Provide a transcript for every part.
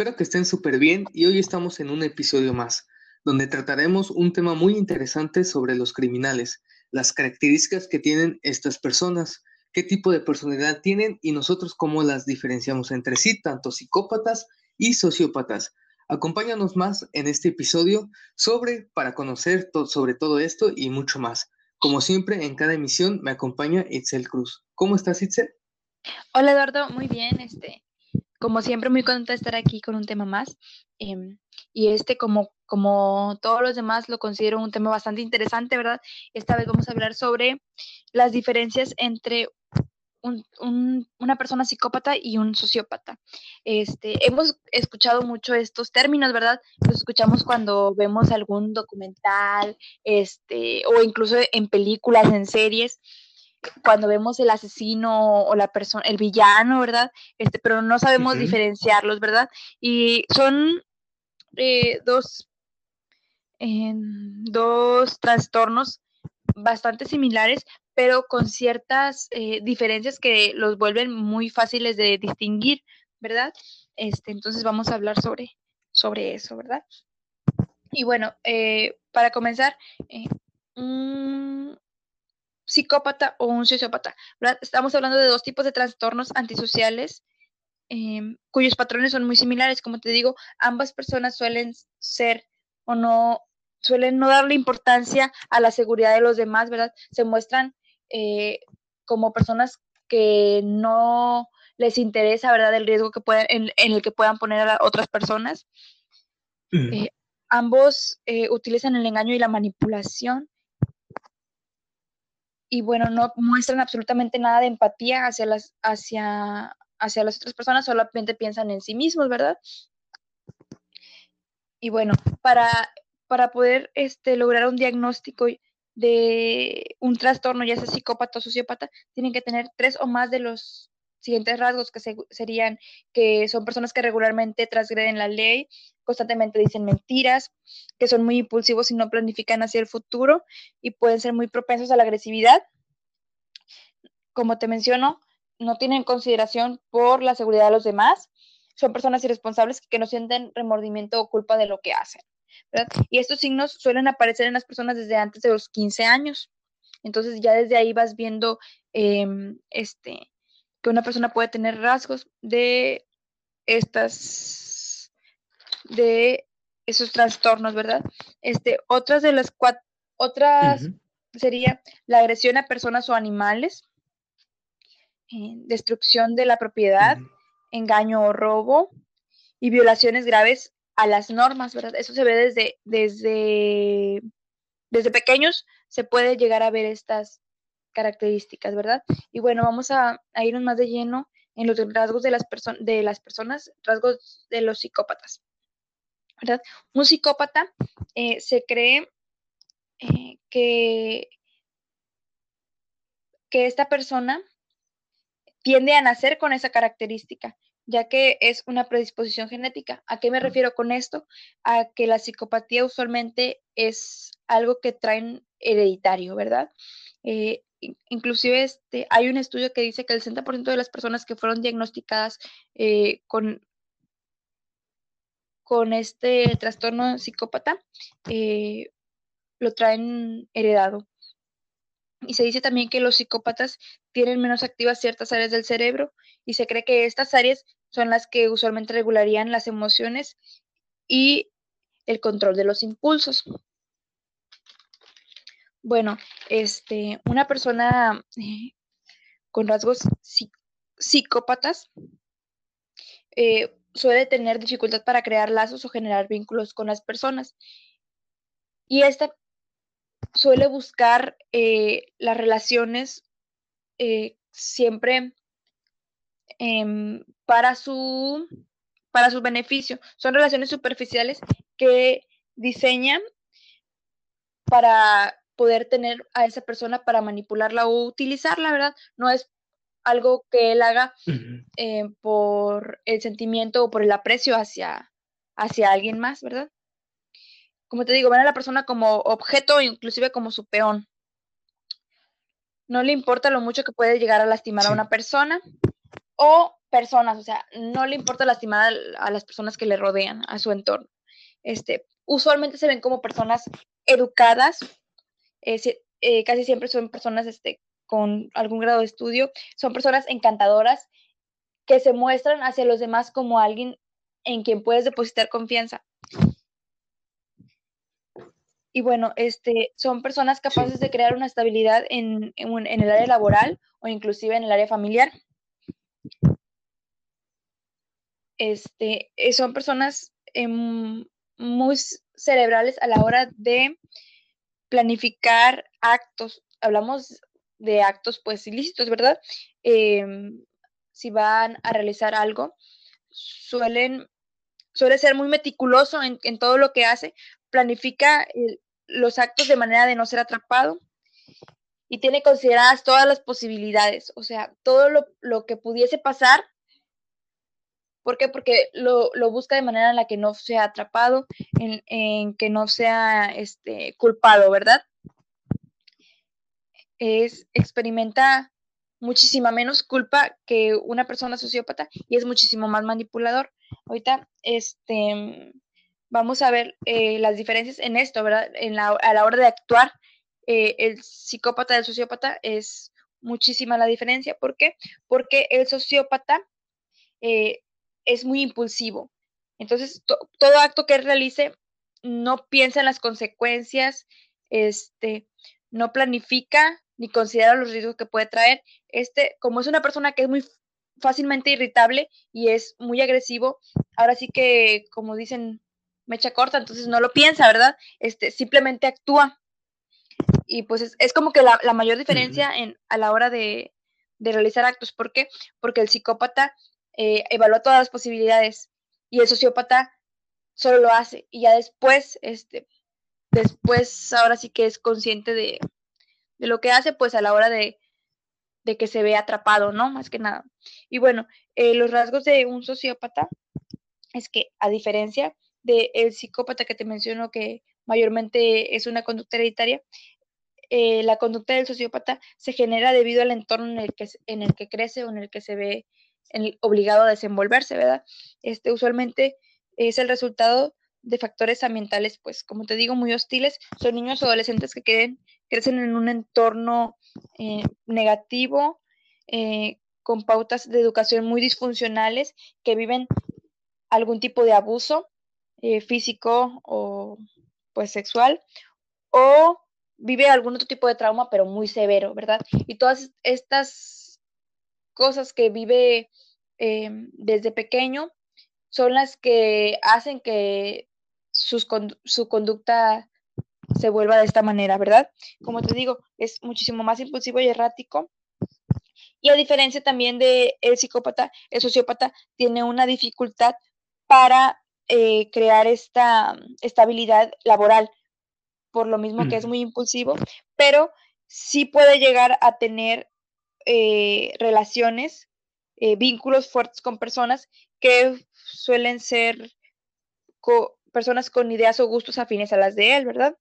espero que estén súper bien y hoy estamos en un episodio más, donde trataremos un tema muy interesante sobre los criminales, las características que tienen estas personas, qué tipo de personalidad tienen y nosotros cómo las diferenciamos entre sí, tanto psicópatas y sociópatas. Acompáñanos más en este episodio sobre para conocer sobre todo esto y mucho más. Como siempre, en cada emisión me acompaña Itzel Cruz. ¿Cómo estás, Itzel? Hola, Eduardo. Muy bien. Este, como siempre, muy contenta de estar aquí con un tema más. Em, y este, como, como todos los demás, lo considero un tema bastante interesante, ¿verdad? Esta vez vamos a hablar sobre las diferencias entre una persona psicópata y un sociópata. Este, hemos escuchado mucho estos términos, ¿verdad? Los escuchamos cuando vemos algún documental, este, o incluso en películas, en series cuando vemos el asesino o la persona, el villano, ¿verdad? Este, pero no sabemos diferenciarlos, ¿verdad? Y son eh, dos, dos trastornos bastante similares, pero con ciertas eh, diferencias que los vuelven muy fáciles de distinguir, ¿verdad? Este, entonces vamos a hablar sobre, sobre eso, ¿verdad? Y bueno, eh, para comenzar, un, psicópata o un sociópata. Estamos hablando de dos tipos de trastornos antisociales em, cuyos patrones son muy similares. Como te digo, ambas personas suelen ser o no, suelen no darle importancia a la seguridad de los demás, ¿verdad? Se muestran eh, como personas que no les interesa, ¿verdad? El riesgo que pueden, en, el que puedan poner a otras personas. Eh, ambos eh, utilizan el engaño y la manipulación y bueno, no muestran absolutamente nada de empatía hacia las, hacia, hacia las otras personas, solamente piensan en sí mismos, ¿verdad? Y bueno, para, para poder este, lograr un diagnóstico de un trastorno, ya sea psicópata o sociópata, tienen que tener tres o más de los siguientes rasgos que serían que son personas que regularmente transgreden la ley, constantemente dicen mentiras, que son muy impulsivos y no planifican hacia el futuro y pueden ser muy propensos a la agresividad. Como te menciono, no tienen consideración por la seguridad de los demás, son personas irresponsables que no sienten remordimiento o culpa de lo que hacen. Y estos signos suelen aparecer en las personas desde antes de los 15 años. Entonces ya desde ahí vas viendo em, este, que una persona puede tener rasgos de estas, de esos trastornos, ¿verdad? Este, otras de las cuatro, otras sería la agresión a personas o animales, eh, destrucción de la propiedad, engaño o robo y violaciones graves a las normas, ¿verdad? Eso se ve desde, desde, desde pequeños, se puede llegar a ver estas, características, ¿verdad? Y bueno, vamos a, irnos más de lleno en los rasgos de las, de las personas, rasgos de los psicópatas, ¿verdad? Un psicópata eh, se cree eh, que, que esta persona tiende a nacer con esa característica, ya que es una predisposición genética. ¿A qué me refiero con esto? A que la psicopatía usualmente es algo que traen hereditario, ¿verdad? Eh, inclusive este, hay un estudio que dice que el 60% de las personas que fueron diagnosticadas eh, con, con este trastorno psicópata eh, lo traen heredado. Y se dice también que los psicópatas tienen menos activas ciertas áreas del cerebro y se cree que estas áreas son las que usualmente regularían las emociones y el control de los impulsos. Bueno, este, una persona eh, con rasgos psicópatas eh, suele tener dificultad para crear lazos o generar vínculos con las personas. Y esta suele buscar eh, las relaciones siempre em, para, su, para su beneficio. Son relaciones superficiales que diseñan para poder tener a esa persona para manipularla o utilizarla, ¿verdad? No es algo que él haga eh, por el sentimiento o por el aprecio hacia, hacia alguien más, ¿verdad? Como te digo, ven a la persona como objeto, inclusive como su peón. No le importa lo mucho que puede llegar a lastimar a una persona o personas, o sea, no le importa lastimar a, las personas que le rodean, a su entorno. Este, usualmente se ven como personas educadas, eh, casi siempre son personas este, con algún grado de estudio, son personas encantadoras que se muestran hacia los demás como alguien en quien puedes depositar confianza. Y bueno, este, son personas capaces de crear una estabilidad en, en, el área laboral o inclusive en el área familiar. Este, eh, son personas em, muy cerebrales a la hora de planificar actos. Hablamos de actos pues ilícitos, ¿verdad? Em, si van a realizar algo, suelen, suele ser muy meticuloso en, en todo lo que hace, planifica los actos de manera de no ser atrapado y tiene consideradas todas las posibilidades, o sea, todo lo, que pudiese pasar. ¿Por qué? Porque lo, busca de manera en la que no sea atrapado, en, en que no sea este, culpado, ¿verdad? Es, experimenta muchísima menos culpa que una persona sociópata y es muchísimo más manipulador. Ahorita, este, vamos a ver eh, las diferencias en esto, ¿verdad? En la, a la hora de actuar, eh, el psicópata del sociópata es muchísima la diferencia. ¿Por qué? Porque el sociópata eh, es muy impulsivo. Entonces, todo acto que realice no piensa en las consecuencias, este, no planifica ni considera los riesgos que puede traer. Este, como es una persona que es muy fácilmente irritable y es muy agresivo, ahora sí que, como dicen mecha corta, entonces no lo piensa, ¿verdad? Este, simplemente actúa. Y pues es, como que la, mayor diferencia en, a la hora de, realizar actos. ¿Por qué? Porque el psicópata eh, evalúa todas las posibilidades y el sociópata solo lo hace y ya después, este, después ahora sí que es consciente de, lo que hace, pues a la hora de, que se ve atrapado, ¿no? Más que nada. Y bueno, eh, los rasgos de un sociópata es que a diferencia del el psicópata que te menciono que mayormente es una conducta hereditaria, eh, la conducta del sociópata se genera debido al entorno en el que, en el que crece o en el que se ve obligado a desenvolverse, ¿verdad? Este usualmente es el resultado de factores ambientales, pues como te digo, muy hostiles. Son niños o adolescentes que crecen en un entorno eh, negativo, eh, con pautas de educación muy disfuncionales, que viven algún tipo de abuso eh, físico o pues sexual, o vive algún otro tipo de trauma, pero muy severo, ¿verdad? Y todas estas cosas que vive em, desde pequeño son las que hacen que su conducta se vuelva de esta manera, ¿verdad? Como te digo, es muchísimo más impulsivo y errático. Y a diferencia también del el psicópata, el sociópata tiene una dificultad para eh, crear esta estabilidad laboral, por lo mismo que es muy impulsivo, pero sí puede llegar a tener eh, relaciones, eh, vínculos fuertes con personas que suelen ser personas con ideas o gustos afines a las de él, ¿verdad?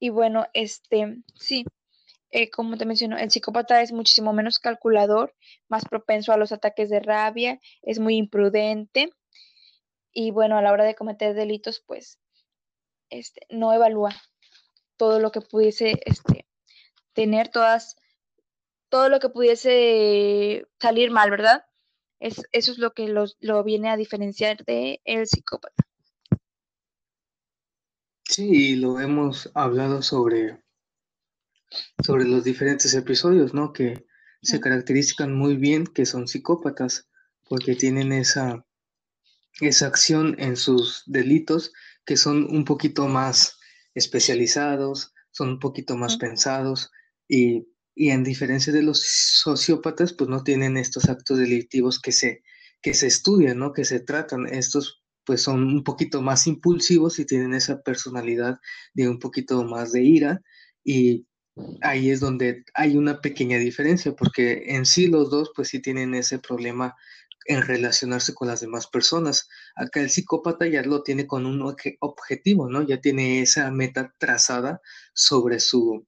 Y bueno, este, sí, eh, como te menciono, el psicópata es muchísimo menos calculador, más propenso a los ataques de rabia, es muy imprudente y bueno, a la hora de cometer delitos, pues este, no evalúa todo lo que pudiese este, tener, todas, todo lo que pudiese salir mal, ¿verdad? Es, eso es lo que lo, viene a diferenciar de el psicópata. Sí, lo hemos hablado sobre sobre los diferentes episodios, ¿no? Que se caracterizan muy bien que son psicópatas, porque tienen esa, esa acción en sus delitos que son un poquito más especializados, son un poquito más pensados y, y, en diferencia de los sociópatas, pues no tienen estos actos delictivos que se, que se estudian, ¿no? Que se tratan. Estos pues son un poquito más impulsivos y tienen esa personalidad de un poquito más de ira y ahí es donde hay una pequeña diferencia, porque en sí los dos pues sí tienen ese problema en relacionarse con las demás personas. Acá el psicópata ya lo tiene con un objetivo, ¿no? Ya tiene esa meta trazada sobre su,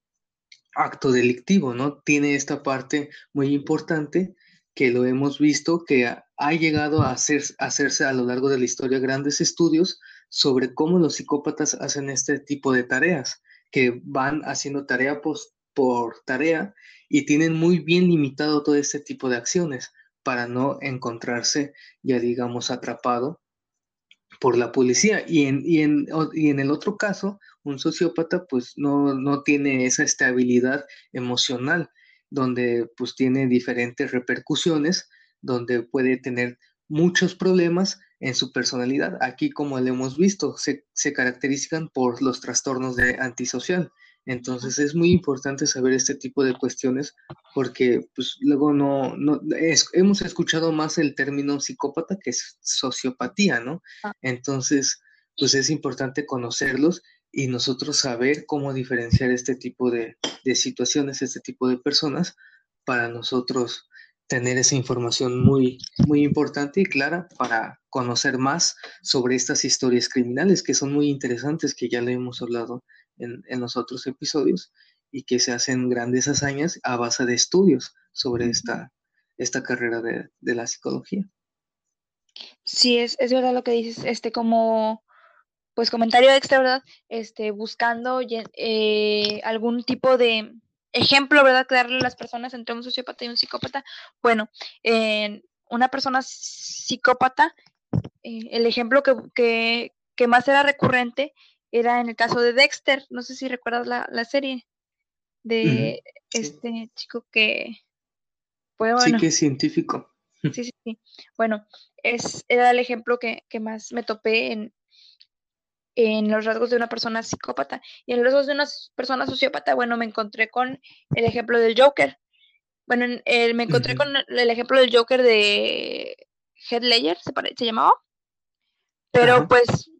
acto delictivo, ¿no? Tiene esta parte muy importante que lo hemos visto, que ha, llegado a, hacer, hacerse a lo largo de la historia grandes estudios sobre cómo los psicópatas hacen este tipo de tareas, que van haciendo tarea por tarea y tienen muy bien limitado todo este tipo de acciones para no encontrarse ya digamos atrapado por la policía. Y en, y en, y en el otro caso, un sociópata pues no, no tiene esa estabilidad emocional, donde pues tiene diferentes repercusiones, donde puede tener muchos problemas en su personalidad. Aquí, como lo hemos visto, se, se caracterizan por los trastornos de antisocial. Entonces es muy importante saber este tipo de cuestiones porque pues luego no, no hemos escuchado más el término psicópata que es sociopatía, ¿no? Ah. Entonces, pues es importante conocerlos y nosotros saber cómo diferenciar este tipo de, de situaciones, este tipo de personas para nosotros tener esa información muy, muy importante y clara para conocer más sobre estas historias criminales que son muy interesantes, que ya le hemos hablado en, los otros episodios y que se hacen grandes hazañas a base de estudios sobre esta, esta carrera de, la psicología. Sí, es, es, verdad lo que dices, este como pues comentario extra, ¿verdad? Este, buscando eh, algún tipo de ejemplo, ¿verdad? Que darle a las personas entre un sociópata y un psicópata. Bueno, en una persona psicópata, eh, el ejemplo que, que, que, más era recurrente era en el caso de Dexter, no sé si recuerdas la, serie de este chico que fue bueno. Sí, que es científico. Sí, sí, sí. Bueno, es, era el ejemplo que, más me topé en, en los rasgos de una persona psicópata. Y en los rasgos de una persona sociópata, bueno, me encontré con el ejemplo del Joker. Bueno, me encontré con el ejemplo del Joker de Head Ledger, se, se llamaba. Pero pues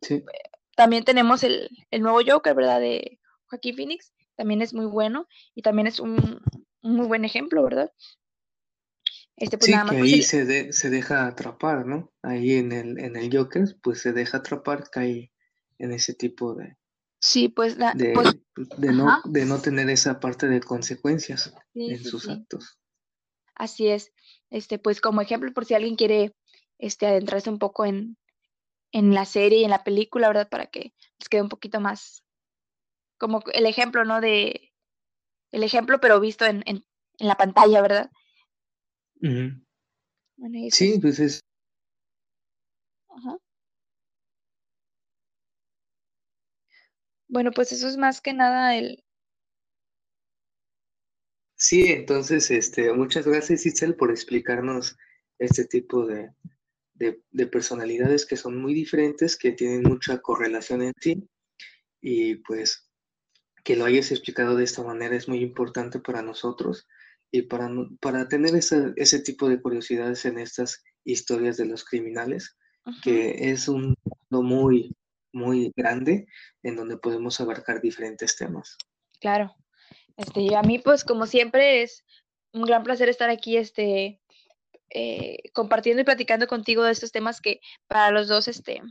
también tenemos el, nuevo Joker, ¿verdad? De Joaquín Phoenix. También es muy bueno y también es un, muy buen ejemplo, ¿verdad? Este, pues, sí, que ahí se, se deja atrapar, ¿no? Ahí en el, en el Joker, pues se deja atrapar, cae en ese tipo de... Sí, pues... La, de, pues, de, no, de no tener esa parte de consecuencias en sus actos. Así es. Este, pues como ejemplo, por si alguien quiere este, adentrarse un poco en, en la serie y en la película, ¿verdad? Para que les quede un poquito más como el ejemplo, ¿no? De el ejemplo, pero visto en, en, la pantalla, ¿verdad? sí, pues es. Ajá. Bueno, pues eso es más que nada el. Sí, entonces, este, muchas gracias, Isel, por explicarnos este tipo de, de, personalidades que son muy diferentes, que tienen mucha correlación en sí, y pues que lo hayas explicado de esta manera es muy importante para nosotros y para, para tener ese tipo de curiosidades en estas historias de los criminales, que es un mundo muy, muy grande en donde podemos abarcar diferentes temas. Claro. Este, a mí, pues, como siempre, es un gran placer estar aquí, este, eh, compartiendo y platicando contigo de estos temas que para los dos este,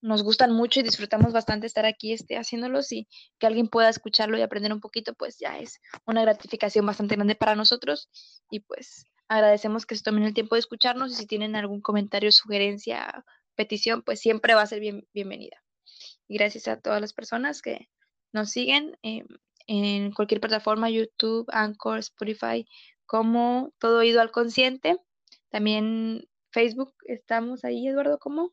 nos gustan mucho y disfrutamos bastante estar aquí este, haciéndolos y que alguien pueda escucharlo y aprender un poquito, pues ya es una gratificación bastante grande para nosotros y pues agradecemos que se tomen el tiempo de escucharnos y si tienen algún comentario, sugerencia, petición, pues siempre va a ser bien, bienvenida. Y gracias a todas las personas que nos siguen eh, en cualquier plataforma, YouTube, Anchor, Spotify, como Todo Oído al Consciente. También Facebook, estamos ahí, Eduardo, ¿cómo?